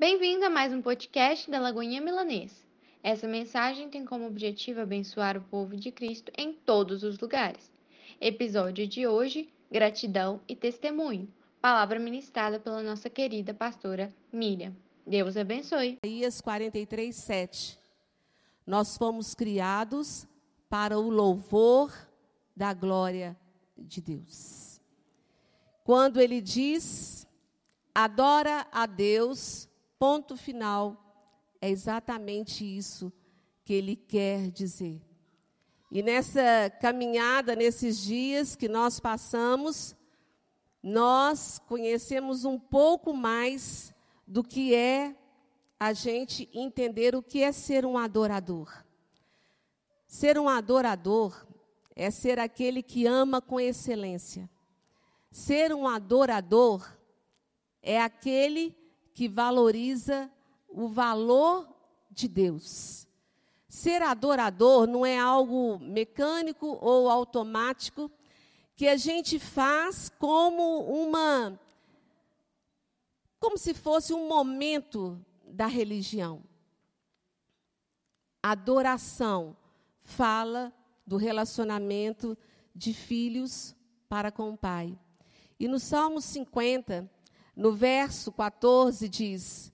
Bem-vindo a mais um podcast da Lagoinha Milanês. Essa mensagem tem como objetivo abençoar o povo de Cristo em todos os lugares. Episódio de hoje: Gratidão e Testemunho. Palavra ministrada pela nossa querida pastora Miriam. Deus abençoe. Isaías 43, 7. Nós fomos criados para o louvor da glória de Deus. Quando ele diz, adora a Deus, ponto final, é exatamente isso que ele quer dizer. E nessa caminhada, nesses dias que nós passamos, nós conhecemos um pouco mais do que é a gente entender o que é ser um adorador. Ser um adorador é ser aquele que ama com excelência. Ser um adorador é aquele que valoriza o valor de Deus. Ser adorador não é algo mecânico ou automático que a gente faz como uma como se fosse um momento da religião. Adoração fala do relacionamento de filhos para com o pai. E no Salmo 50, no verso 14, diz: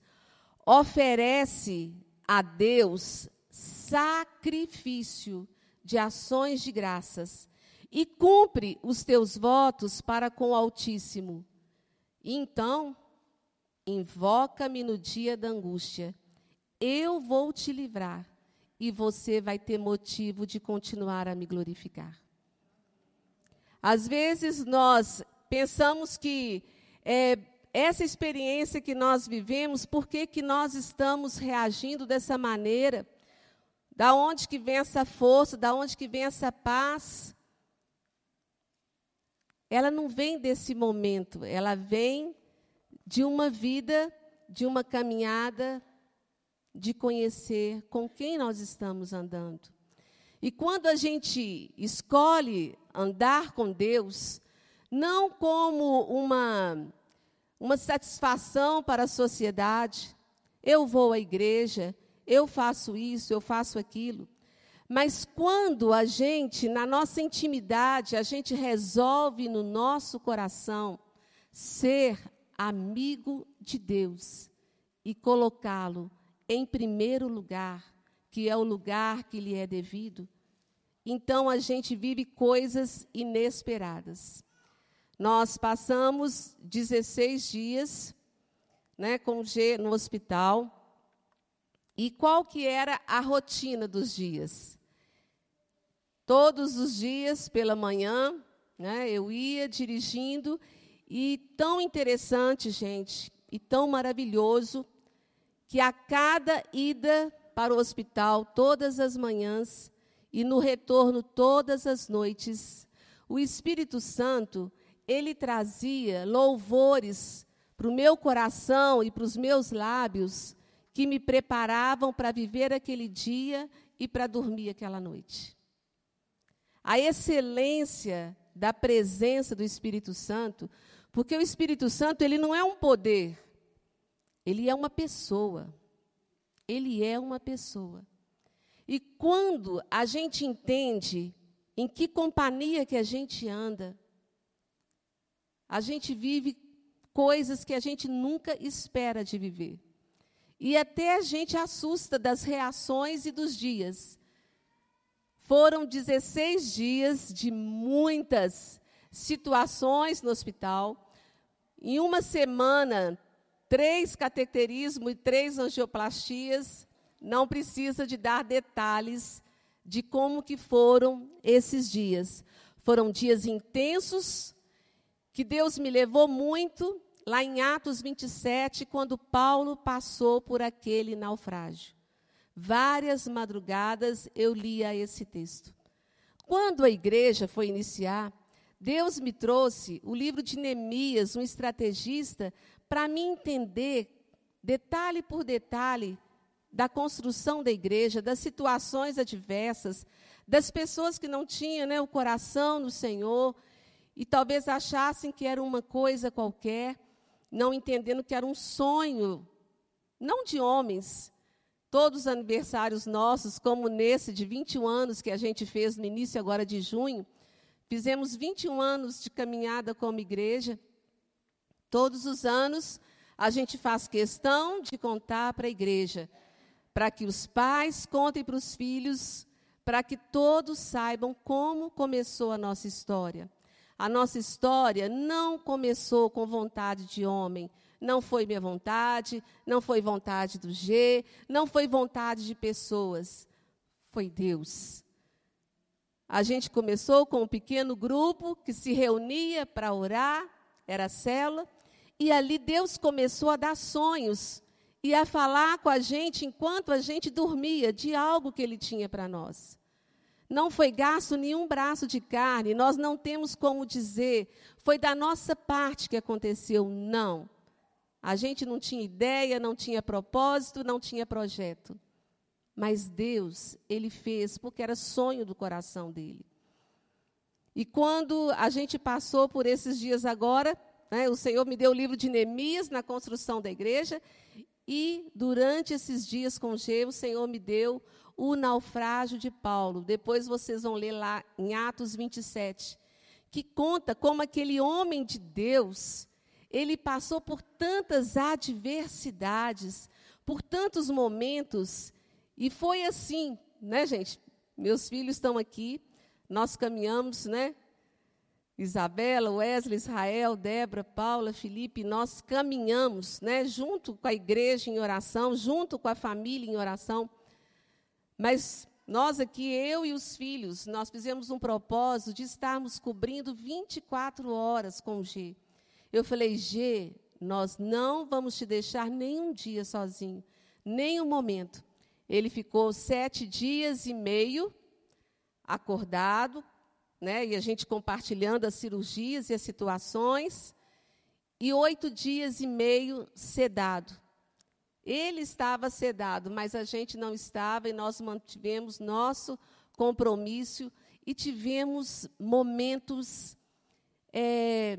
oferece a Deus sacrifício de ações de graças e cumpre os teus votos para com o Altíssimo. Então, invoca-me no dia da angústia. Eu vou te livrar e você vai ter motivo de continuar a me glorificar. Às vezes nós pensamos que é, essa experiência que nós vivemos, por que, que nós estamos reagindo dessa maneira? Da onde que vem essa força? Da onde que vem essa paz? Ela não vem desse momento, ela vem de uma vida, de uma caminhada, de conhecer com quem nós estamos andando. E quando a gente escolhe andar com Deus, não como uma, uma satisfação para a sociedade, eu vou à igreja, eu faço isso, eu faço aquilo. Mas quando a gente, na nossa intimidade, a gente resolve no nosso coração ser amigo de Deus e colocá-lo em primeiro lugar, que é o lugar que lhe é devido, então a gente vive coisas inesperadas. Nós passamos 16 dias né, com G no hospital. E qual que era a rotina dos dias? Todos os dias, pela manhã, né, eu ia dirigindo, e tão interessante, gente, e tão maravilhoso, que a cada ida para o hospital, todas as manhãs, e no retorno todas as noites, o Espírito Santo, ele trazia louvores para o meu coração e para os meus lábios que me preparavam para viver aquele dia e para dormir aquela noite. A excelência da presença do Espírito Santo, porque o Espírito Santo ele não é um poder, ele é uma pessoa. Ele é uma pessoa. E quando a gente entende em que companhia que a gente anda, a gente vive coisas que a gente nunca espera de viver. E até a gente assusta das reações e dos dias. Foram 16 dias de muitas situações no hospital. Em uma semana, três cateterismo e três angioplastias. Não precisa de dar detalhes de como que foram esses dias. Foram dias intensos, que Deus me levou muito, lá em Atos 27, quando Paulo passou por aquele naufrágio. Várias madrugadas eu lia esse texto. Quando a igreja foi iniciar, Deus me trouxe o livro de Neemias, um estrategista, para me entender, detalhe por detalhe, da construção da igreja, das situações adversas, das pessoas que não tinham né, o coração no Senhor e talvez achassem que era uma coisa qualquer, não entendendo que era um sonho não de homens, todos os aniversários nossos, como nesse de 21 anos que a gente fez no início agora de junho, fizemos 21 anos de caminhada como igreja. Todos os anos a gente faz questão de contar para a igreja, para que os pais contem para os filhos, para que todos saibam como começou a nossa história. A nossa história não começou com vontade de homem, não foi minha vontade, não foi vontade do G, não foi vontade de pessoas. Foi Deus. A gente começou com um pequeno grupo que se reunia para orar, era a célula, e ali Deus começou a dar sonhos e a falar com a gente enquanto a gente dormia de algo que Ele tinha para nós. Não foi gasto nenhum braço de carne, nós não temos como dizer, foi da nossa parte que aconteceu. Não. A gente não tinha ideia, não tinha propósito, não tinha projeto. Mas Deus, Ele fez porque era sonho do coração dele. E quando a gente passou por esses dias agora, né, o Senhor me deu o livro de Neemias na construção da igreja, e durante esses dias com G, o Senhor me deu o naufrágio de Paulo. Depois vocês vão ler lá em Atos 27, que conta como aquele homem de Deus, ele passou por tantas adversidades, por tantos momentos, e foi assim, né, gente? Meus filhos estão aqui, nós caminhamos, né? Isabela, Wesley, Israel, Débora, Paula, Felipe, nós caminhamos, né, junto com a igreja em oração, junto com a família em oração. Mas nós aqui, eu e os filhos, nós fizemos um propósito de estarmos cobrindo 24 horas com o G. Eu falei, G, nós não vamos te deixar nenhum dia sozinho, nem um momento. Ele ficou sete dias e meio acordado, né, e a gente compartilhando as cirurgias e as situações, e oito dias e meio sedado. Ele estava sedado, mas a gente não estava, e nós mantivemos nosso compromisso e tivemos momentos é,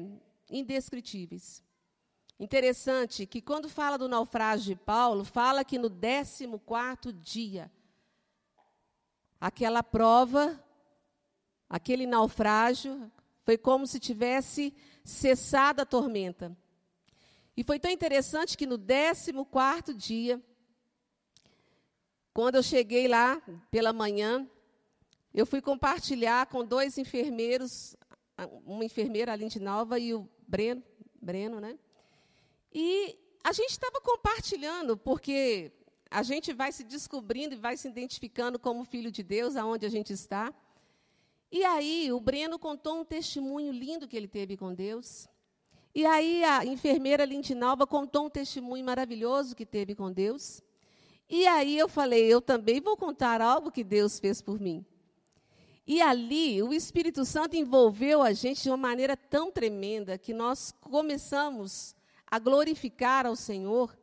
indescritíveis. Interessante que quando fala do naufrágio de Paulo, fala que no 14 dia, aquela prova Aquele naufrágio foi como se tivesse cessado a tormenta. E foi tão interessante que no 14 dia, quando eu cheguei lá pela manhã, eu fui compartilhar com dois enfermeiros, uma enfermeira, a Lindy Nova, e o Breno, Breno, né? E a gente estava compartilhando, porque a gente vai se descobrindo e vai se identificando como filho de Deus, aonde a gente está. E aí, o Breno contou um testemunho lindo que ele teve com Deus. E aí, a enfermeira Lindinalva contou um testemunho maravilhoso que teve com Deus. E aí, eu falei: eu também vou contar algo que Deus fez por mim. E ali, o Espírito Santo envolveu a gente de uma maneira tão tremenda que nós começamos a glorificar ao Senhor.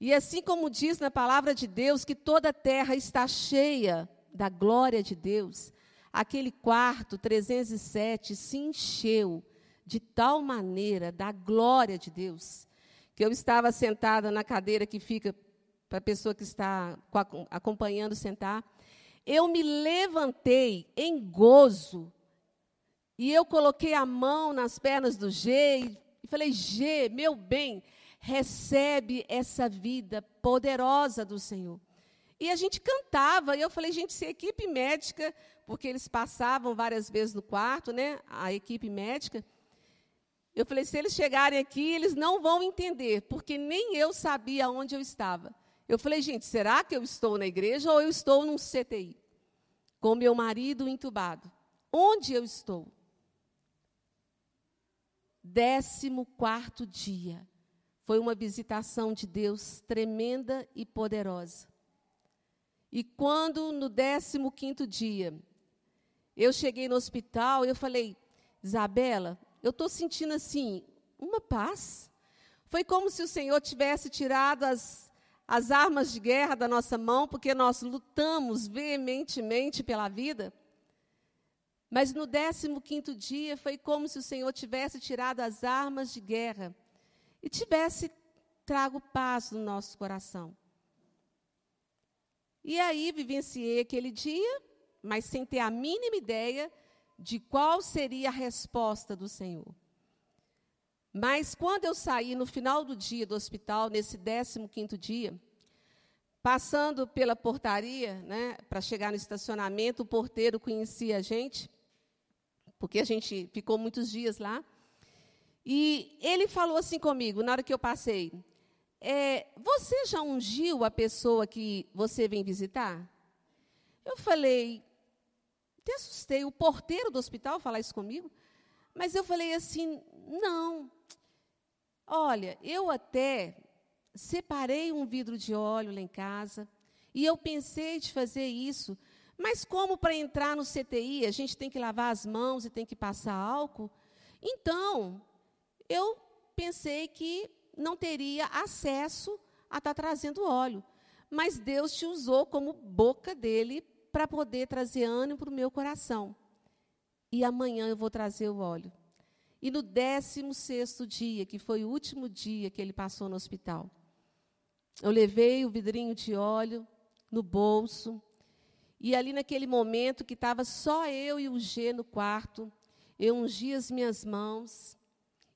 E assim como diz na palavra de Deus que toda a terra está cheia da glória de Deus, aquele quarto 307 se encheu de tal maneira da glória de Deus, que eu estava sentada na cadeira que fica para a pessoa que está acompanhando sentar. Eu me levantei em gozo e eu coloquei a mão nas pernas do G e falei: G, meu bem, recebe essa vida poderosa do Senhor. E a gente cantava, e eu falei, gente, se a equipe médica porque eles passavam várias vezes no quarto, né, a equipe médica. Eu falei, se eles chegarem aqui, eles não vão entender, porque nem eu sabia onde eu estava. Eu falei, gente, será que eu estou na igreja ou eu estou num CTI? Com meu marido entubado. Onde eu estou? Décimo quarto dia. Foi uma visitação de Deus tremenda e poderosa. E quando no décimo quinto dia eu cheguei no hospital eu falei, Isabela, eu estou sentindo assim, uma paz. Foi como se o Senhor tivesse tirado as, as armas de guerra da nossa mão, porque nós lutamos veementemente pela vida. Mas no 15 dia foi como se o Senhor tivesse tirado as armas de guerra e tivesse trago paz no nosso coração. E aí vivenciei aquele dia, mas sem ter a mínima ideia de qual seria a resposta do Senhor. Mas quando eu saí no final do dia do hospital, nesse 15º dia, passando pela portaria, né, para chegar no estacionamento, o porteiro conhecia a gente, porque a gente ficou muitos dias lá. E ele falou assim comigo, na hora que eu passei: é, Você já ungiu a pessoa que você vem visitar? Eu falei, até assustei, o porteiro do hospital falar isso comigo, mas eu falei assim: Não. Olha, eu até separei um vidro de óleo lá em casa e eu pensei de fazer isso, mas como para entrar no CTI a gente tem que lavar as mãos e tem que passar álcool, então eu pensei que não teria acesso a estar tá trazendo óleo. Mas Deus te usou como boca dele para poder trazer ânimo para o meu coração. E amanhã eu vou trazer o óleo. E no 16 dia, que foi o último dia que ele passou no hospital, eu levei o vidrinho de óleo no bolso. E ali naquele momento que estava só eu e o G no quarto, eu ungi as minhas mãos.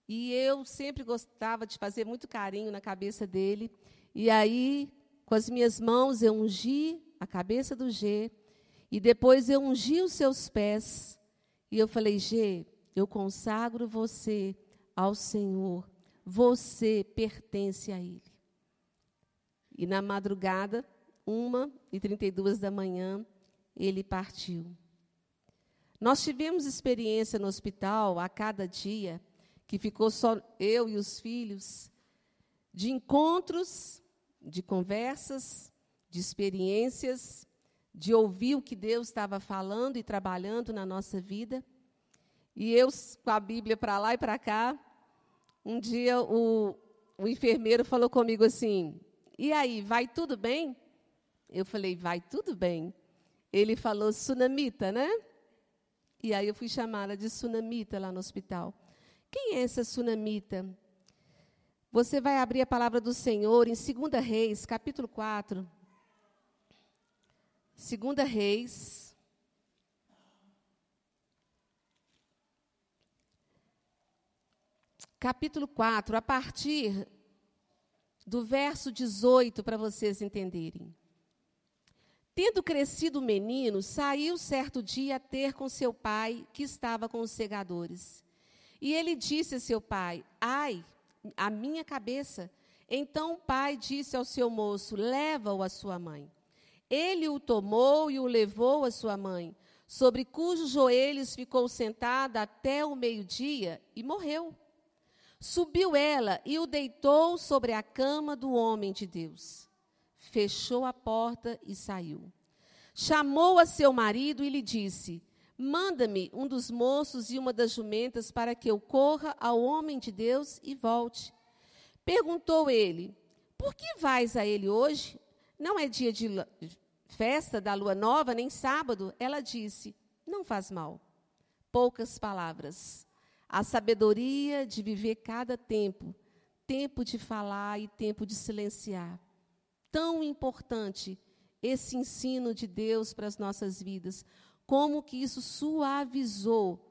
E eu sempre gostava de fazer muito carinho na cabeça dele. E aí, com as minhas mãos, eu ungi a cabeça do G. E depois eu ungi os seus pés. E eu falei, G, eu consagro você ao Senhor. Você pertence a Ele. E na madrugada, uma e trinta e duas da manhã, ele partiu. Nós tivemos experiência no hospital a cada dia, que ficou só eu e os filhos, de encontros, de conversas, de experiências, de ouvir o que Deus estava falando e trabalhando na nossa vida. E eu, com a Bíblia para lá e para cá, um dia o, o enfermeiro falou comigo assim: E aí, vai tudo bem? Eu falei: Vai tudo bem. Ele falou: Sunamita, né? E aí eu fui chamada de Sunamita lá no hospital. Quem é essa Sunamita? Você vai abrir a palavra do Senhor em 2 Reis, capítulo 4. 2 Reis, capítulo 4, a partir do verso 18, para vocês entenderem. Tendo crescido o menino, saiu certo dia a ter com seu pai, que estava com os segadores. E ele disse a seu pai: Ai, a minha cabeça. Então o pai disse ao seu moço: Leva-o à sua mãe. Ele o tomou e o levou à sua mãe, sobre cujos joelhos ficou sentada até o meio-dia e morreu. Subiu ela e o deitou sobre a cama do homem de Deus. Fechou a porta e saiu. Chamou a seu marido e lhe disse: Manda-me um dos moços e uma das jumentas para que eu corra ao homem de Deus e volte. Perguntou ele: Por que vais a ele hoje? Não é dia de festa da lua nova, nem sábado? Ela disse: Não faz mal. Poucas palavras a sabedoria de viver cada tempo, tempo de falar e tempo de silenciar. Tão importante esse ensino de Deus para as nossas vidas, como que isso suavizou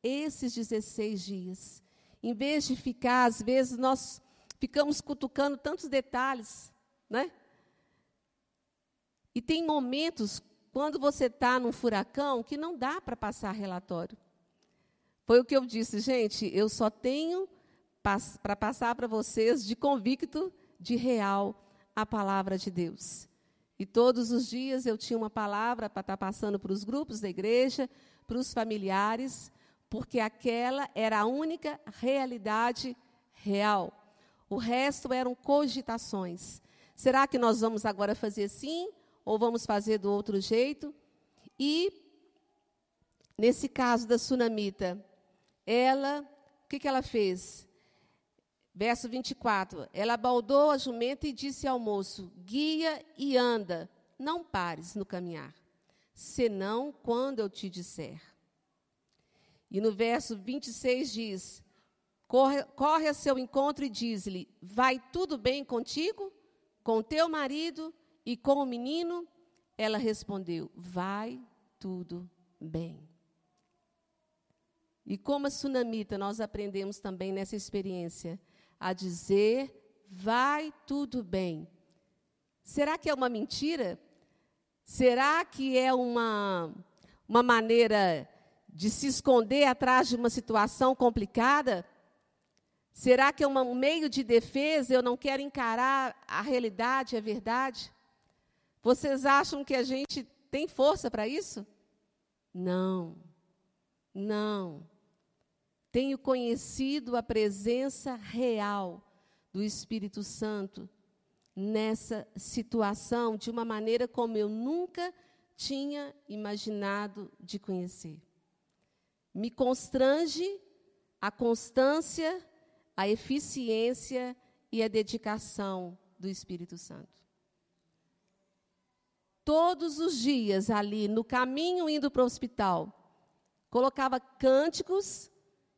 esses 16 dias. Em vez de ficar, às vezes, nós ficamos cutucando tantos detalhes, né? E tem momentos, quando você está num furacão, que não dá para passar relatório. Foi o que eu disse, gente, eu só tenho para passar para vocês de convicto de real a palavra de Deus. E todos os dias eu tinha uma palavra para estar tá passando para os grupos da igreja, para os familiares, porque aquela era a única realidade real. O resto eram cogitações. Será que nós vamos agora fazer assim ou vamos fazer do outro jeito? E nesse caso da sunamita, ela, o que, que ela fez? Verso 24: Ela baldou a jumenta e disse ao moço: Guia e anda, não pares no caminhar, senão quando eu te disser. E no verso 26 diz: corre, corre a seu encontro e diz-lhe: Vai tudo bem contigo, com teu marido e com o menino? Ela respondeu: Vai tudo bem. E como a sunamita, nós aprendemos também nessa experiência a dizer: Vai tudo bem. Será que é uma mentira? Será que é uma, uma maneira de se esconder atrás de uma situação complicada? Será que é um meio de defesa? Eu não quero encarar a realidade, a verdade? Vocês acham que a gente tem força para isso? Não, não. Tenho conhecido a presença real do Espírito Santo nessa situação de uma maneira como eu nunca tinha imaginado de conhecer. Me constrange a constância, a eficiência e a dedicação do Espírito Santo. Todos os dias ali no caminho indo para o hospital, colocava cânticos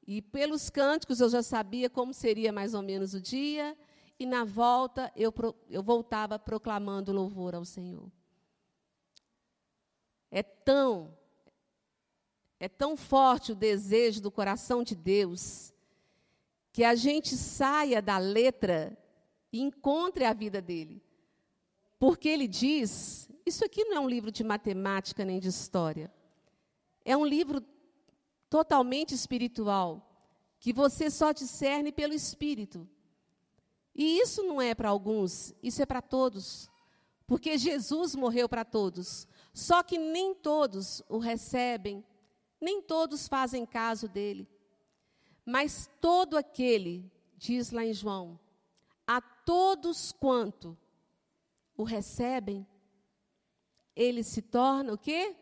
e pelos cânticos eu já sabia como seria mais ou menos o dia e na volta eu, eu voltava proclamando louvor ao Senhor. É tão, é tão forte o desejo do coração de Deus que a gente saia da letra e encontre a vida dele. Porque ele diz: isso aqui não é um livro de matemática nem de história. É um livro totalmente espiritual, que você só discerne pelo espírito. E isso não é para alguns, isso é para todos. Porque Jesus morreu para todos. Só que nem todos o recebem, nem todos fazem caso dele. Mas todo aquele, diz lá em João, a todos quanto o recebem, ele se torna o quê?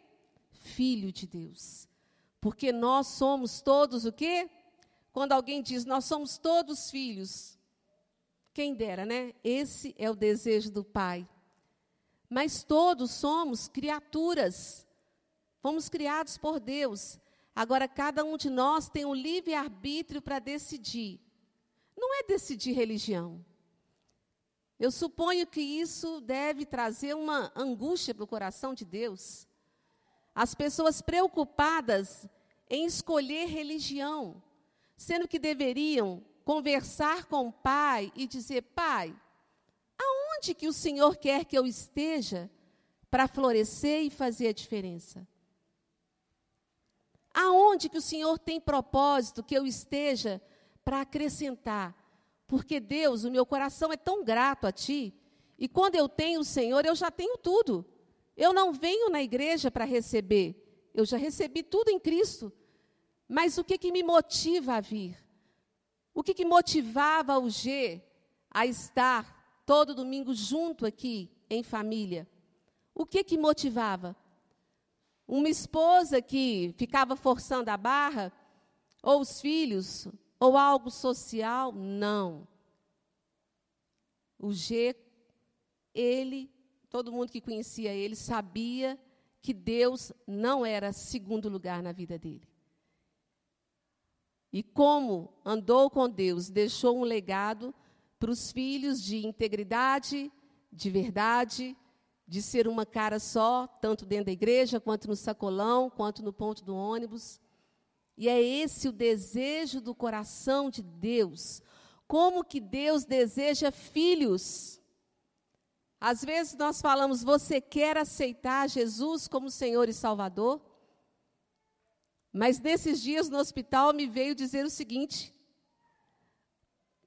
Filho de Deus. Porque nós somos todos o quê? Quando alguém diz nós somos todos filhos, quem dera, né? Esse é o desejo do Pai. Mas todos somos criaturas. Fomos criados por Deus. Agora, cada um de nós tem um livre-arbítrio para decidir. Não é decidir religião. Eu suponho que isso deve trazer uma angústia para o coração de Deus. As pessoas preocupadas em escolher religião, sendo que deveriam conversar com o pai e dizer: Pai, aonde que o Senhor quer que eu esteja para florescer e fazer a diferença? Aonde que o Senhor tem propósito que eu esteja para acrescentar? Porque Deus, o meu coração é tão grato a Ti, e quando eu tenho o Senhor, eu já tenho tudo. Eu não venho na igreja para receber, eu já recebi tudo em Cristo. Mas o que, que me motiva a vir? O que, que motivava o G a estar todo domingo junto aqui, em família? O que, que motivava? Uma esposa que ficava forçando a barra? Ou os filhos? Ou algo social? Não. O G, ele, todo mundo que conhecia ele, sabia que Deus não era segundo lugar na vida dele. E como andou com Deus, deixou um legado para os filhos de integridade, de verdade, de ser uma cara só, tanto dentro da igreja, quanto no sacolão, quanto no ponto do ônibus. E é esse o desejo do coração de Deus. Como que Deus deseja filhos? Às vezes nós falamos, você quer aceitar Jesus como Senhor e Salvador? Mas nesses dias no hospital me veio dizer o seguinte: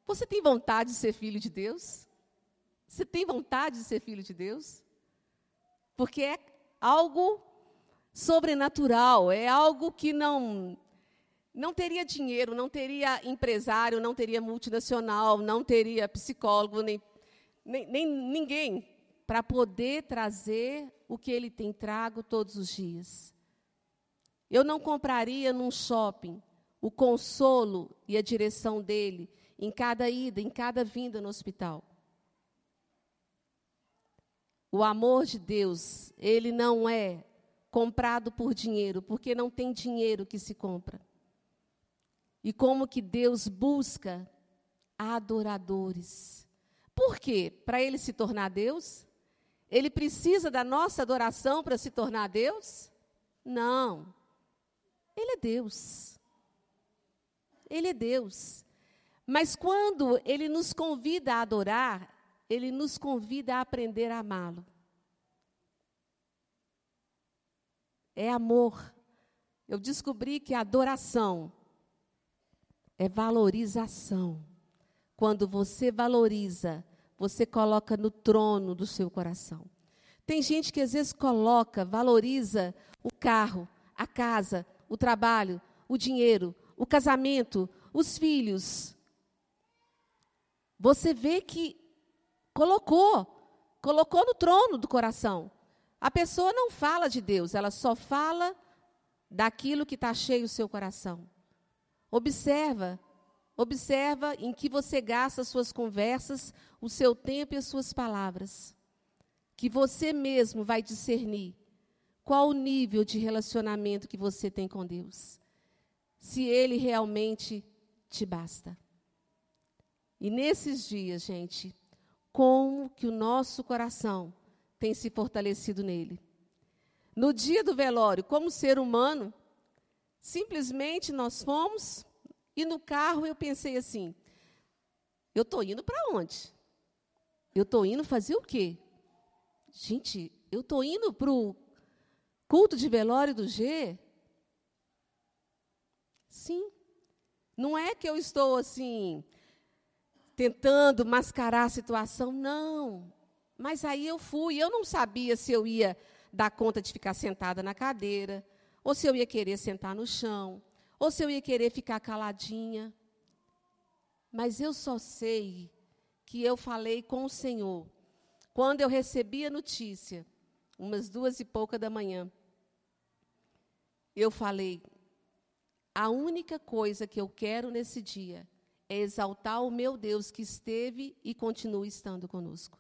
Você tem vontade de ser filho de Deus? Você tem vontade de ser filho de Deus? Porque é algo sobrenatural, é algo que não não teria dinheiro, não teria empresário, não teria multinacional, não teria psicólogo, nem, nem, nem ninguém para poder trazer o que ele tem trago todos os dias. Eu não compraria num shopping o consolo e a direção dele em cada ida, em cada vinda no hospital. O amor de Deus, ele não é comprado por dinheiro, porque não tem dinheiro que se compra. E como que Deus busca adoradores. Por quê? Para ele se tornar Deus? Ele precisa da nossa adoração para se tornar Deus? Não. Ele é Deus. Ele é Deus. Mas quando ele nos convida a adorar, ele nos convida a aprender a amá-lo. É amor. Eu descobri que a adoração é valorização. Quando você valoriza, você coloca no trono do seu coração. Tem gente que às vezes coloca, valoriza o carro, a casa, o trabalho, o dinheiro, o casamento, os filhos. Você vê que colocou, colocou no trono do coração. A pessoa não fala de Deus, ela só fala daquilo que está cheio o seu coração. Observa Observa em que você gasta as suas conversas, o seu tempo e as suas palavras. Que você mesmo vai discernir qual o nível de relacionamento que você tem com Deus. Se ele realmente te basta. E nesses dias, gente, como que o nosso coração tem se fortalecido nele? No dia do velório, como ser humano, simplesmente nós fomos e no carro eu pensei assim: eu estou indo para onde? Eu estou indo fazer o quê? Gente, eu estou indo para o culto de velório do G? Sim. Não é que eu estou assim, tentando mascarar a situação, não. Mas aí eu fui, eu não sabia se eu ia dar conta de ficar sentada na cadeira, ou se eu ia querer sentar no chão, ou se eu ia querer ficar caladinha. Mas eu só sei que eu falei com o Senhor quando eu recebi a notícia, umas duas e pouca da manhã. Eu falei: a única coisa que eu quero nesse dia é exaltar o meu Deus que esteve e continua estando conosco.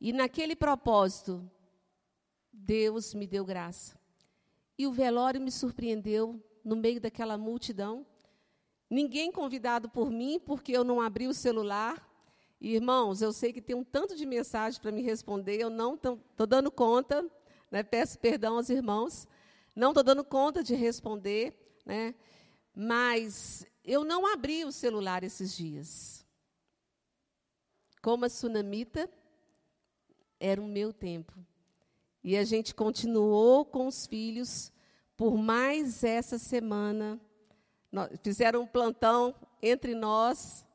E naquele propósito, Deus me deu graça. E o velório me surpreendeu no meio daquela multidão. Ninguém convidado por mim, porque eu não abri o celular. irmãos, eu sei que tem um tanto de mensagem para me responder, eu não estou dando conta, né, peço perdão aos irmãos, não estou dando conta de responder, né, mas eu não abri o celular esses dias. Como a tsunamita, era o meu tempo. E a gente continuou com os filhos por mais essa semana. Fizeram um plantão entre nós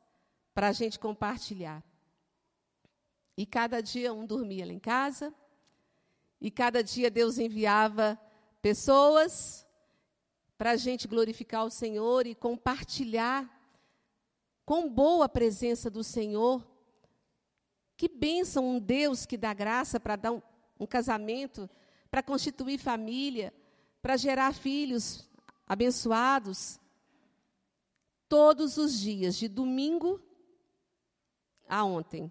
para a gente compartilhar. E cada dia um dormia lá em casa, e cada dia Deus enviava pessoas para a gente glorificar o Senhor e compartilhar com boa presença do Senhor. Que bênção um Deus que dá graça para dar um casamento, para constituir família, para gerar filhos abençoados. Todos os dias, de domingo a ontem,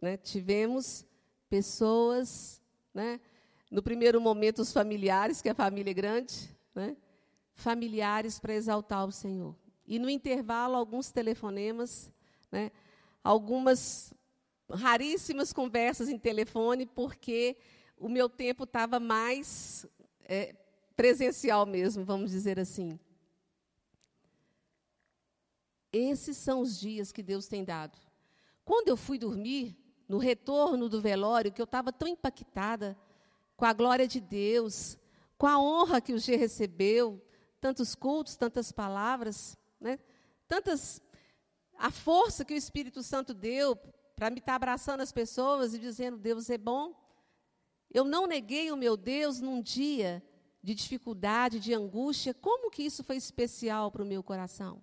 né, tivemos pessoas, né, no primeiro momento os familiares, que a família é grande, né, familiares para exaltar o Senhor. E no intervalo, alguns telefonemas, né, algumas raríssimas conversas em telefone, porque o meu tempo estava mais é, presencial mesmo, vamos dizer assim. Esses são os dias que Deus tem dado. Quando eu fui dormir, no retorno do velório, que eu estava tão impactada com a glória de Deus, com a honra que o G recebeu, tantos cultos, tantas palavras, né? tantas a força que o Espírito Santo deu para me estar tá abraçando as pessoas e dizendo Deus é bom. Eu não neguei o meu Deus num dia de dificuldade, de angústia, como que isso foi especial para o meu coração?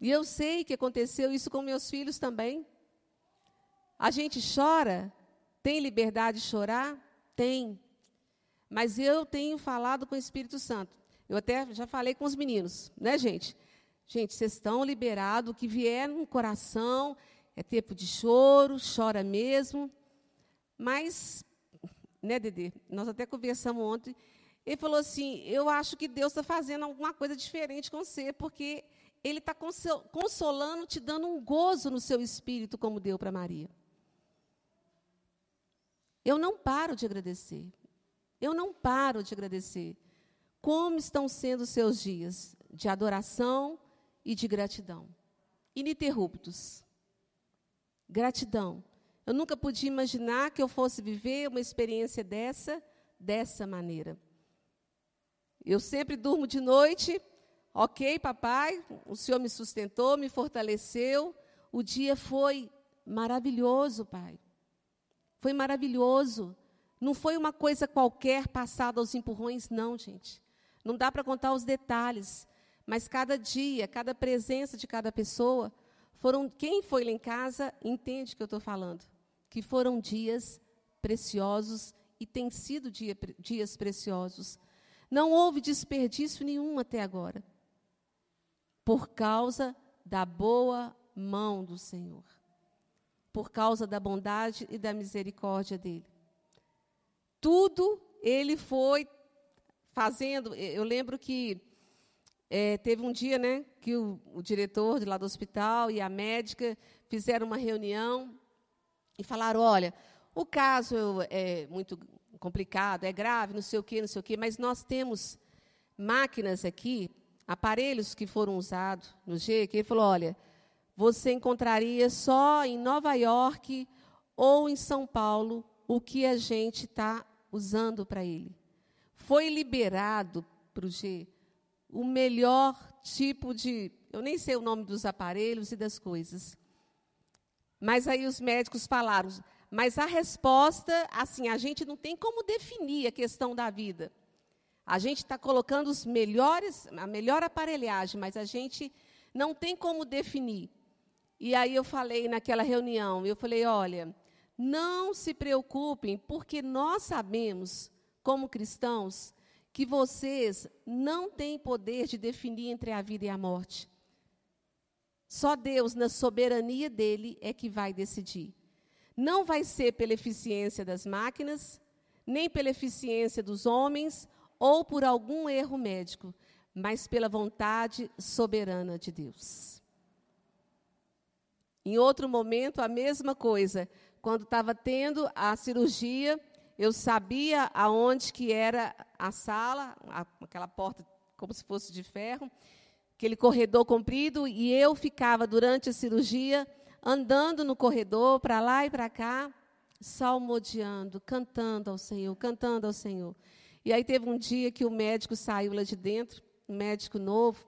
E eu sei que aconteceu isso com meus filhos também. A gente chora, tem liberdade de chorar? Tem. Mas eu tenho falado com o Espírito Santo. Eu até já falei com os meninos, né, gente? Gente, vocês estão liberados, o que vier no coração é tempo de choro, chora mesmo. Mas né, Dedê? Nós até conversamos ontem. Ele falou assim: Eu acho que Deus está fazendo alguma coisa diferente com você, porque Ele está consolando, te dando um gozo no seu espírito, como deu para Maria. Eu não paro de agradecer. Eu não paro de agradecer. Como estão sendo os seus dias de adoração e de gratidão? Ininterruptos. Gratidão. Eu nunca podia imaginar que eu fosse viver uma experiência dessa, dessa maneira. Eu sempre durmo de noite, ok, papai, o Senhor me sustentou, me fortaleceu. O dia foi maravilhoso, pai. Foi maravilhoso. Não foi uma coisa qualquer passada aos empurrões, não, gente. Não dá para contar os detalhes, mas cada dia, cada presença de cada pessoa, foram quem foi lá em casa entende o que eu estou falando, que foram dias preciosos e têm sido dia, dias preciosos. Não houve desperdício nenhum até agora, por causa da boa mão do Senhor, por causa da bondade e da misericórdia dele. Tudo ele foi fazendo. Eu lembro que é, teve um dia, né, que o, o diretor de lá do hospital e a médica fizeram uma reunião e falaram: olha, o caso é muito complicado, é grave, não sei o quê, não sei o quê, mas nós temos máquinas aqui, aparelhos que foram usados no G, que ele falou, olha, você encontraria só em Nova York ou em São Paulo o que a gente está usando para ele. Foi liberado para o G o melhor tipo de. Eu nem sei o nome dos aparelhos e das coisas. Mas aí os médicos falaram: mas a resposta, assim, a gente não tem como definir a questão da vida. A gente está colocando os melhores, a melhor aparelhagem, mas a gente não tem como definir. E aí eu falei naquela reunião, eu falei, olha, não se preocupem, porque nós sabemos, como cristãos, que vocês não têm poder de definir entre a vida e a morte. Só Deus, na soberania dele, é que vai decidir. Não vai ser pela eficiência das máquinas, nem pela eficiência dos homens ou por algum erro médico, mas pela vontade soberana de Deus. Em outro momento, a mesma coisa. Quando estava tendo a cirurgia, eu sabia aonde que era a sala, aquela porta como se fosse de ferro, aquele corredor comprido, e eu ficava durante a cirurgia andando no corredor, para lá e para cá, salmodiando, cantando ao Senhor, cantando ao Senhor. E aí teve um dia que o médico saiu lá de dentro, um médico novo,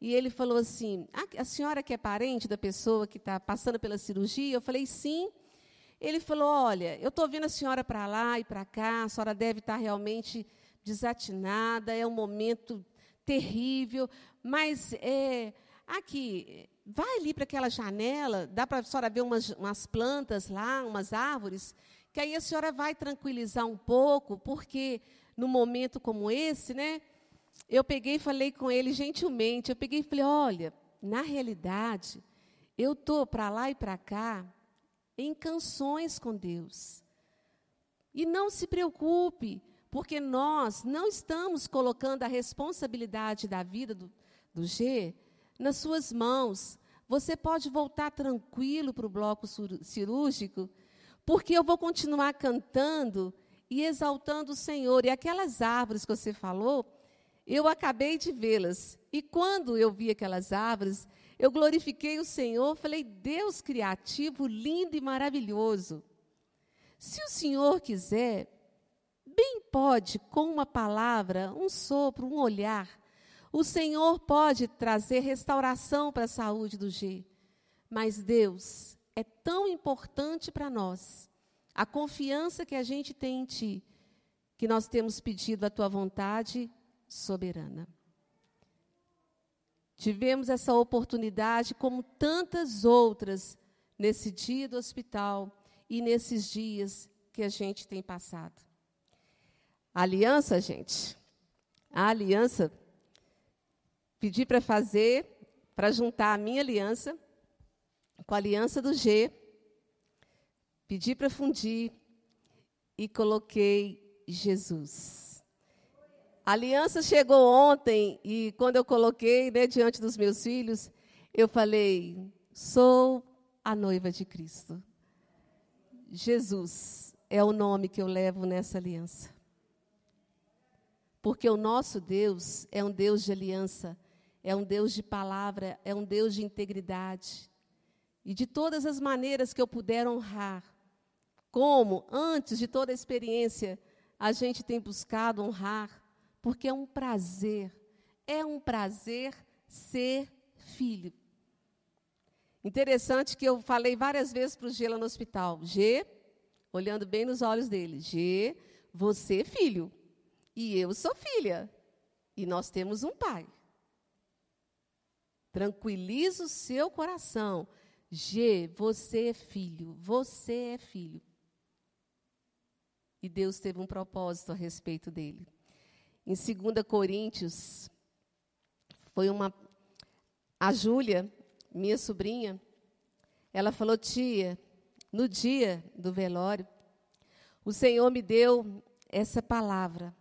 e ele falou assim: ah, A senhora que é parente da pessoa que está passando pela cirurgia? Eu falei: Sim. Ele falou: Olha, eu estou vendo a senhora para lá e para cá, a senhora deve estar tá realmente desatinada, é um momento terrível, mas é, aqui, vai ali para aquela janela, dá para a senhora ver umas, umas plantas lá, umas árvores, que aí a senhora vai tranquilizar um pouco, porque num momento como esse, né? Eu peguei e falei com ele gentilmente, eu peguei e falei, olha, na realidade, eu estou para lá e para cá em canções com Deus. E não se preocupe, porque nós não estamos colocando a responsabilidade da vida do, do G nas suas mãos. Você pode voltar tranquilo para o bloco cirúrgico, porque eu vou continuar cantando e exaltando o Senhor. E aquelas árvores que você falou, eu acabei de vê-las. E quando eu vi aquelas árvores, eu glorifiquei o Senhor, falei, Deus criativo, lindo e maravilhoso. Se o Senhor quiser, bem pode, com uma palavra, um sopro, um olhar, o Senhor pode trazer restauração para a saúde do G. Mas Deus é tão importante para nós, a confiança que a gente tem em Ti, que nós temos pedido a Tua vontade soberana. Tivemos essa oportunidade, como tantas outras, nesse dia do hospital e nesses dias que a gente tem passado. A aliança, gente, a aliança pedi para fazer, para juntar a minha aliança com a aliança do G, pedi para fundir e coloquei Jesus. A aliança chegou ontem e quando eu coloquei né, diante dos meus filhos, eu falei: sou a noiva de Cristo. Jesus é o nome que eu levo nessa aliança. Porque o nosso Deus é um Deus de aliança, é um Deus de palavra, é um Deus de integridade. E de todas as maneiras que eu puder honrar, como antes de toda a experiência, a gente tem buscado honrar, porque é um prazer, é um prazer ser filho. Interessante que eu falei várias vezes para o G lá no hospital. G, olhando bem nos olhos dele. G, você é filho. E eu sou filha. E nós temos um pai. Tranquiliza o seu coração. G, você é filho. Você é filho. E Deus teve um propósito a respeito dele. Em 2 Coríntios, foi uma. A Júlia, minha sobrinha, ela falou: tia, no dia do velório, o Senhor me deu essa palavra.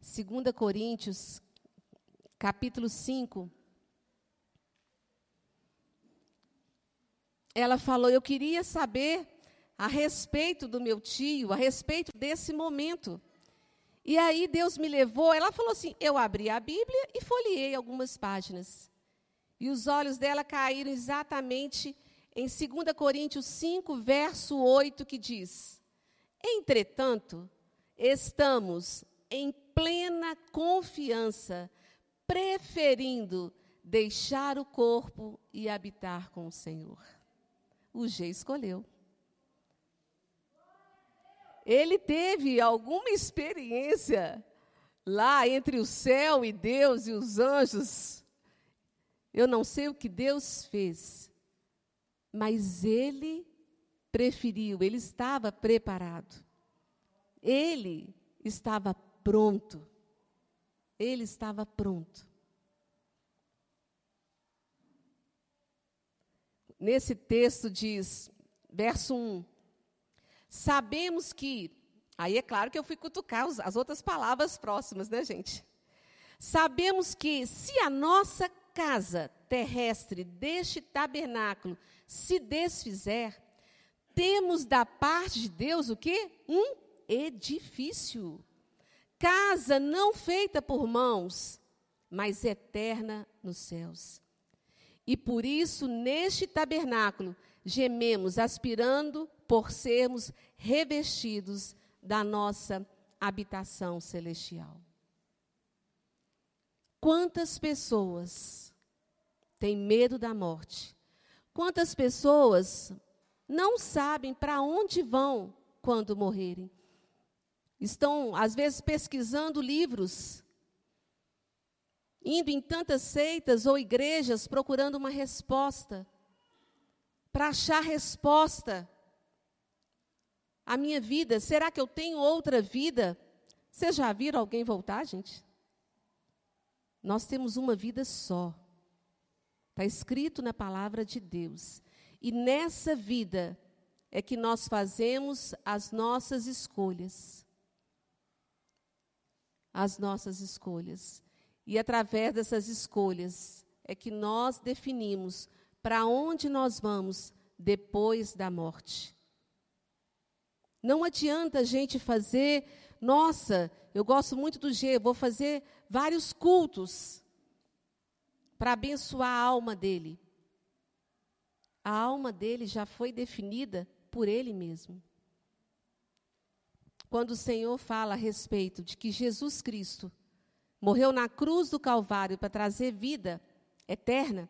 2 Coríntios, capítulo 5. Ela falou: Eu queria saber a respeito do meu tio, a respeito desse momento. E aí Deus me levou, ela falou assim: Eu abri a Bíblia e folheei algumas páginas. E os olhos dela caíram exatamente em 2 Coríntios 5, verso 8, que diz: Entretanto, estamos em plena confiança, preferindo deixar o corpo e habitar com o Senhor. O G escolheu. Ele teve alguma experiência lá entre o céu e Deus e os anjos. Eu não sei o que Deus fez, mas ele preferiu, ele estava preparado. Ele estava pronto. Ele estava pronto. Nesse texto diz, verso 1: Sabemos que, aí é claro que eu fui cutucar as outras palavras próximas, né, gente? Sabemos que se a nossa casa terrestre deste tabernáculo se desfizer, temos da parte de Deus o quê? Um edifício. Casa não feita por mãos, mas eterna nos céus. E por isso, neste tabernáculo, gememos, aspirando por sermos revestidos da nossa habitação celestial. Quantas pessoas têm medo da morte? Quantas pessoas não sabem para onde vão quando morrerem? Estão, às vezes, pesquisando livros, indo em tantas seitas ou igrejas procurando uma resposta, para achar resposta a minha vida? Será que eu tenho outra vida? Vocês já viram alguém voltar, gente? Nós temos uma vida só. Está escrito na palavra de Deus. E nessa vida é que nós fazemos as nossas escolhas. As nossas escolhas. E através dessas escolhas é que nós definimos para onde nós vamos depois da morte. Não adianta a gente fazer, nossa, eu gosto muito do G, vou fazer vários cultos para abençoar a alma dele. A alma dele já foi definida por ele mesmo. Quando o Senhor fala a respeito de que Jesus Cristo morreu na cruz do Calvário para trazer vida eterna,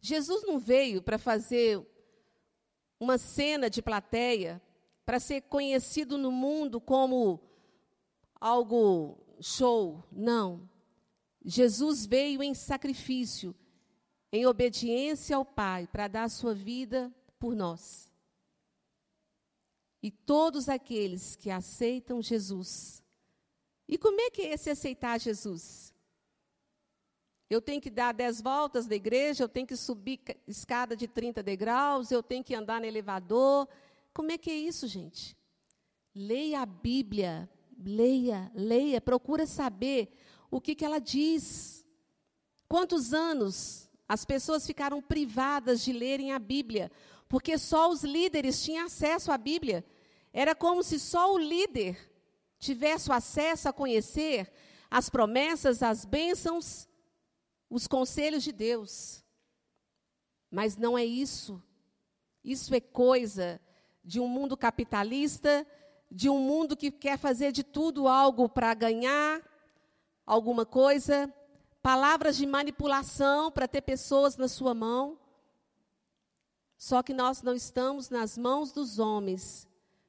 Jesus não veio para fazer uma cena de plateia para ser conhecido no mundo como algo show. Não. Jesus veio em sacrifício, em obediência ao Pai, para dar a sua vida por nós. E todos aqueles que aceitam Jesus. E como é que é esse aceitar Jesus? Eu tenho que dar dez voltas da igreja, eu tenho que subir escada de 30 degraus, eu tenho que andar no elevador, como é que é isso, gente? Leia a Bíblia, leia, leia, procura saber o que, que ela diz. Quantos anos as pessoas ficaram privadas de lerem a Bíblia, porque só os líderes tinham acesso à Bíblia. Era como se só o líder tivesse acesso a conhecer as promessas, as bênçãos, os conselhos de Deus. Mas não é isso. Isso é coisa de um mundo capitalista, de um mundo que quer fazer de tudo algo para ganhar alguma coisa, palavras de manipulação para ter pessoas na sua mão. Só que nós não estamos nas mãos dos homens,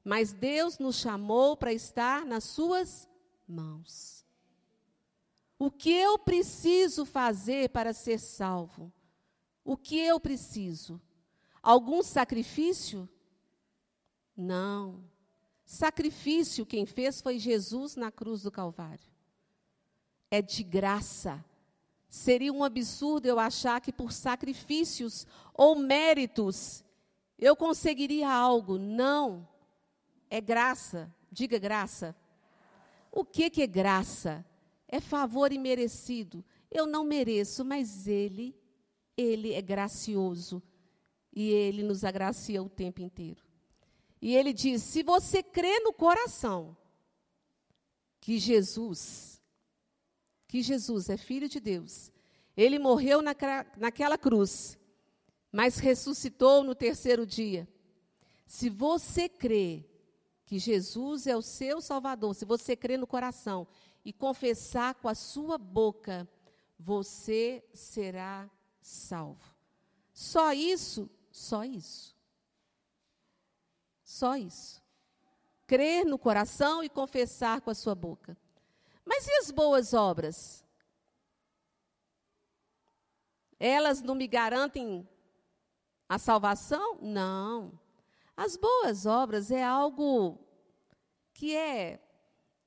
mas Deus nos chamou para estar nas suas mãos. O que eu preciso fazer para ser salvo? O que eu preciso? Algum sacrifício? Não. Sacrifício quem fez foi Jesus na cruz do Calvário. É de graça. Seria um absurdo eu achar que por sacrifícios ou méritos eu conseguiria algo. Não. É graça. Diga graça. O que, que é graça? É favor imerecido. Eu não mereço, mas Ele, Ele é gracioso. E Ele nos agracia o tempo inteiro. E ele diz: se você crê no coração que Jesus, que Jesus é filho de Deus, ele morreu naquela cruz, mas ressuscitou no terceiro dia. Se você crê que Jesus é o seu Salvador, se você crê no coração e confessar com a sua boca, você será salvo. Só isso, só isso. Só isso. Crer no coração e confessar com a sua boca. Mas e as boas obras? Elas não me garantem a salvação? Não. As boas obras é algo que é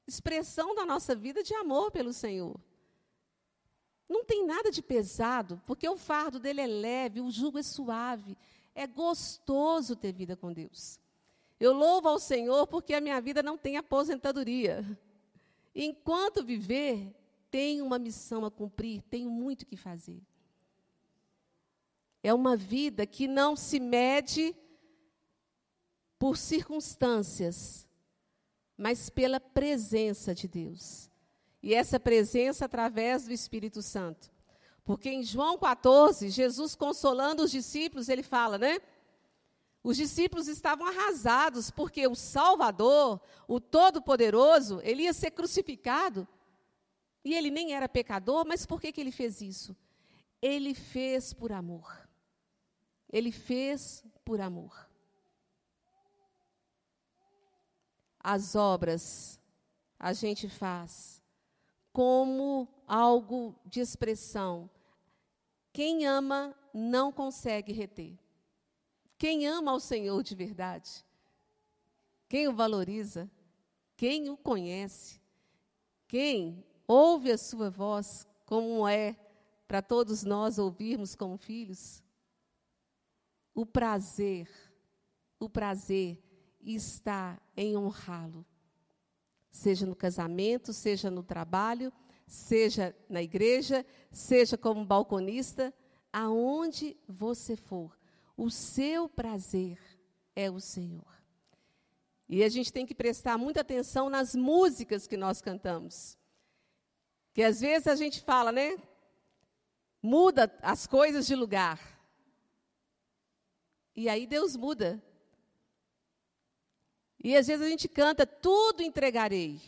expressão da nossa vida de amor pelo Senhor. Não tem nada de pesado, porque o fardo dele é leve, o jugo é suave, é gostoso ter vida com Deus. Eu louvo ao Senhor porque a minha vida não tem aposentadoria. Enquanto viver, tenho uma missão a cumprir, tenho muito que fazer. É uma vida que não se mede por circunstâncias, mas pela presença de Deus. E essa presença através do Espírito Santo. Porque em João 14, Jesus consolando os discípulos, ele fala, né? Os discípulos estavam arrasados porque o Salvador, o Todo-Poderoso, ele ia ser crucificado. E ele nem era pecador, mas por que, que ele fez isso? Ele fez por amor. Ele fez por amor. As obras a gente faz como algo de expressão. Quem ama não consegue reter. Quem ama ao Senhor de verdade, quem o valoriza, quem o conhece, quem ouve a sua voz, como é para todos nós ouvirmos como filhos, o prazer, o prazer está em honrá-lo. Seja no casamento, seja no trabalho, seja na igreja, seja como balconista, aonde você for, o seu prazer é o Senhor. E a gente tem que prestar muita atenção nas músicas que nós cantamos. Que às vezes a gente fala, né? Muda as coisas de lugar. E aí Deus muda. E às vezes a gente canta, tudo entregarei.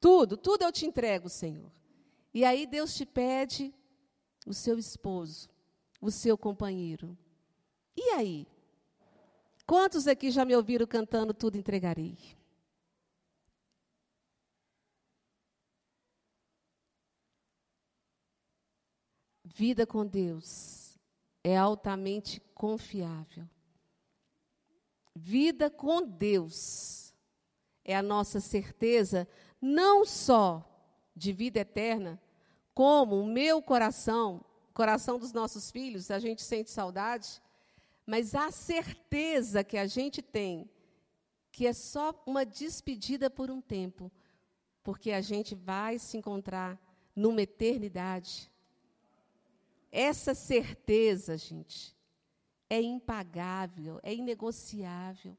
Tudo, tudo eu te entrego, Senhor. E aí Deus te pede o seu esposo o seu companheiro. E aí? Quantos aqui já me ouviram cantando Tudo Entregarei? Vida com Deus é altamente confiável. Vida com Deus é a nossa certeza não só de vida eterna, como o meu coração coração dos nossos filhos, a gente sente saudade, mas a certeza que a gente tem que é só uma despedida por um tempo, porque a gente vai se encontrar numa eternidade. Essa certeza, gente, é impagável, é inegociável.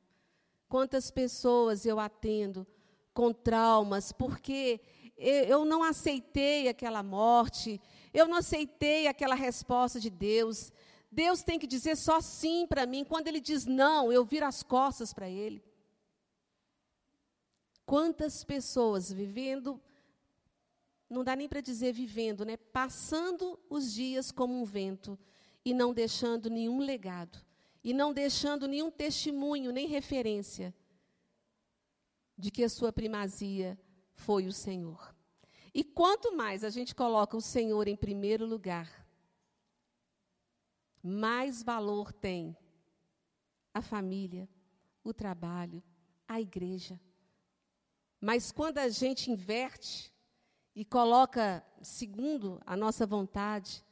Quantas pessoas eu atendo com traumas porque eu não aceitei aquela morte, eu não aceitei aquela resposta de Deus. Deus tem que dizer só sim para mim. Quando Ele diz não, eu viro as costas para Ele. Quantas pessoas vivendo, não dá nem para dizer vivendo, né? Passando os dias como um vento e não deixando nenhum legado, e não deixando nenhum testemunho, nem referência de que a sua primazia foi o Senhor. E quanto mais a gente coloca o Senhor em primeiro lugar, mais valor tem a família, o trabalho, a igreja. Mas quando a gente inverte e coloca segundo a nossa vontade,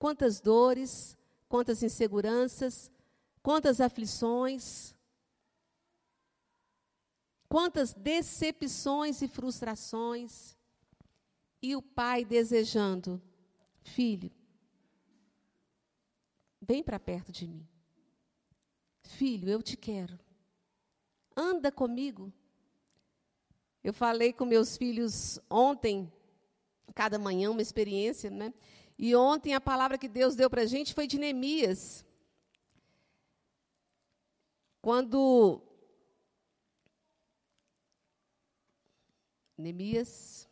quantas dores, quantas inseguranças, quantas aflições, quantas decepções e frustrações, e o pai desejando, filho, vem para perto de mim. Filho, eu te quero anda comigo. Eu falei com meus filhos ontem, cada manhã uma experiência, né? E ontem a palavra que Deus deu para a gente foi de Neemias. Quando Neemias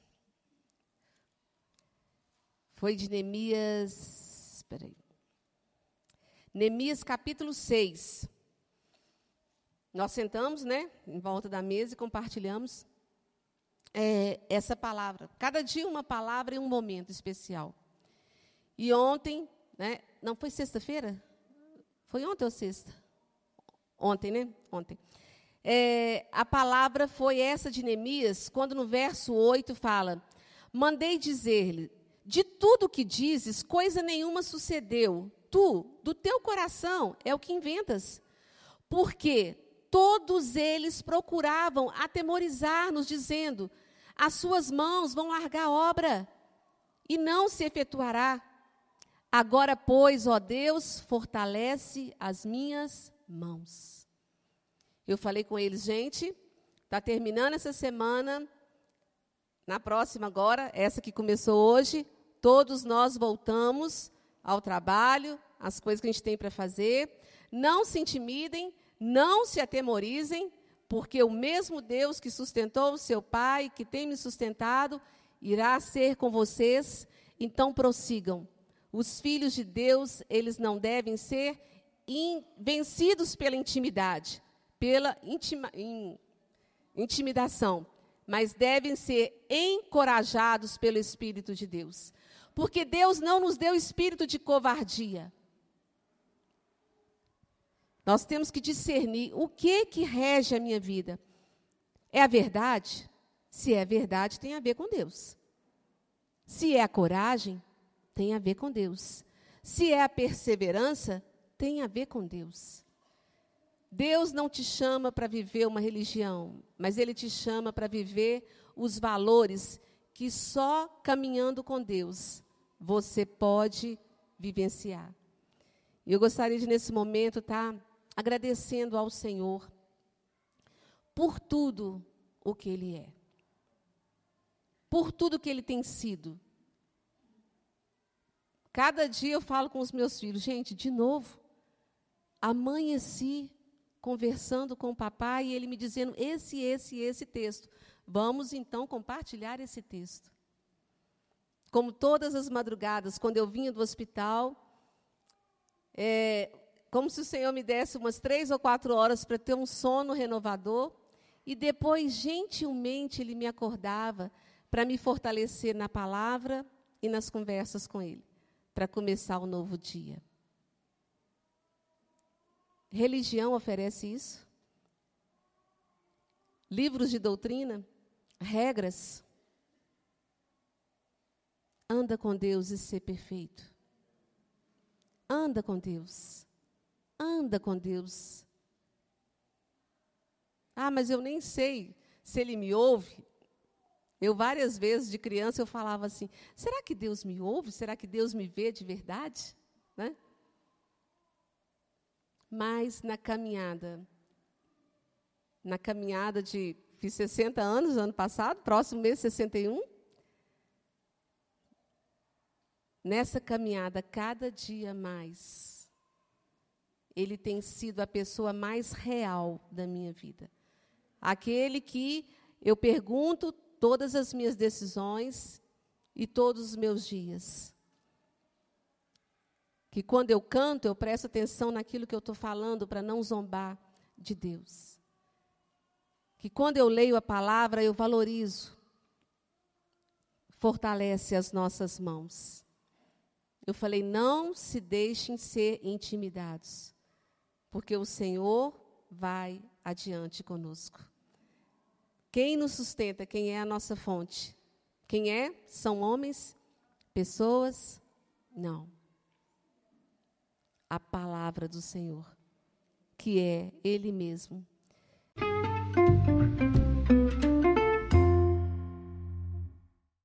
foi de Neemias, espera aí. Neemias capítulo 6. Nós sentamos, né, em volta da mesa e compartilhamos é, essa palavra. Cada dia uma palavra e um momento especial. E ontem, né, não foi sexta-feira? Foi ontem ou sexta? Ontem, né? Ontem. É, a palavra foi essa de Neemias, quando no verso 8 fala: Mandei dizer-lhe, de tudo que dizes, coisa nenhuma sucedeu. Tu, do teu coração, é o que inventas. Porque todos eles procuravam atemorizar-nos, dizendo: As suas mãos vão largar a obra e não se efetuará. Agora, pois, ó Deus, fortalece as minhas mãos. Eu falei com eles, gente, está terminando essa semana, na próxima agora, essa que começou hoje, todos nós voltamos ao trabalho, as coisas que a gente tem para fazer. Não se intimidem, não se atemorizem, porque o mesmo Deus que sustentou o seu pai, que tem me sustentado, irá ser com vocês. Então prossigam. Os filhos de Deus, eles não devem ser in, vencidos pela intimidade, pela intima, in, intimidação, mas devem ser encorajados pelo Espírito de Deus. Porque Deus não nos deu espírito de covardia, nós temos que discernir o que que rege a minha vida. É a verdade? Se é verdade, tem a ver com Deus. Se é a coragem, tem a ver com Deus. Se é a perseverança, tem a ver com Deus. Deus não te chama para viver uma religião, mas Ele te chama para viver os valores que só caminhando com Deus você pode vivenciar. E eu gostaria de, nesse momento, estar tá, agradecendo ao Senhor por tudo o que Ele é, por tudo que Ele tem sido. Cada dia eu falo com os meus filhos, gente, de novo, amanheci conversando com o papai e ele me dizendo esse, esse, esse texto. Vamos então compartilhar esse texto. Como todas as madrugadas, quando eu vinha do hospital, é, como se o Senhor me desse umas três ou quatro horas para ter um sono renovador, e depois, gentilmente, Ele me acordava para me fortalecer na palavra e nas conversas com Ele, para começar o um novo dia. Religião oferece isso? Livros de doutrina? Regras? Anda com Deus e ser perfeito. Anda com Deus. Anda com Deus. Ah, mas eu nem sei se ele me ouve. Eu várias vezes de criança eu falava assim: será que Deus me ouve? Será que Deus me vê de verdade? Né? Mas na caminhada, na caminhada de fiz 60 anos ano passado, próximo mês 61. Nessa caminhada, cada dia mais, ele tem sido a pessoa mais real da minha vida. Aquele que eu pergunto todas as minhas decisões e todos os meus dias. Que quando eu canto, eu presto atenção naquilo que eu estou falando para não zombar de Deus. Que quando eu leio a palavra, eu valorizo, fortalece as nossas mãos. Eu falei: não se deixem ser intimidados, porque o Senhor vai adiante conosco. Quem nos sustenta? Quem é a nossa fonte? Quem é? São homens? Pessoas? Não. A palavra do Senhor, que é Ele mesmo.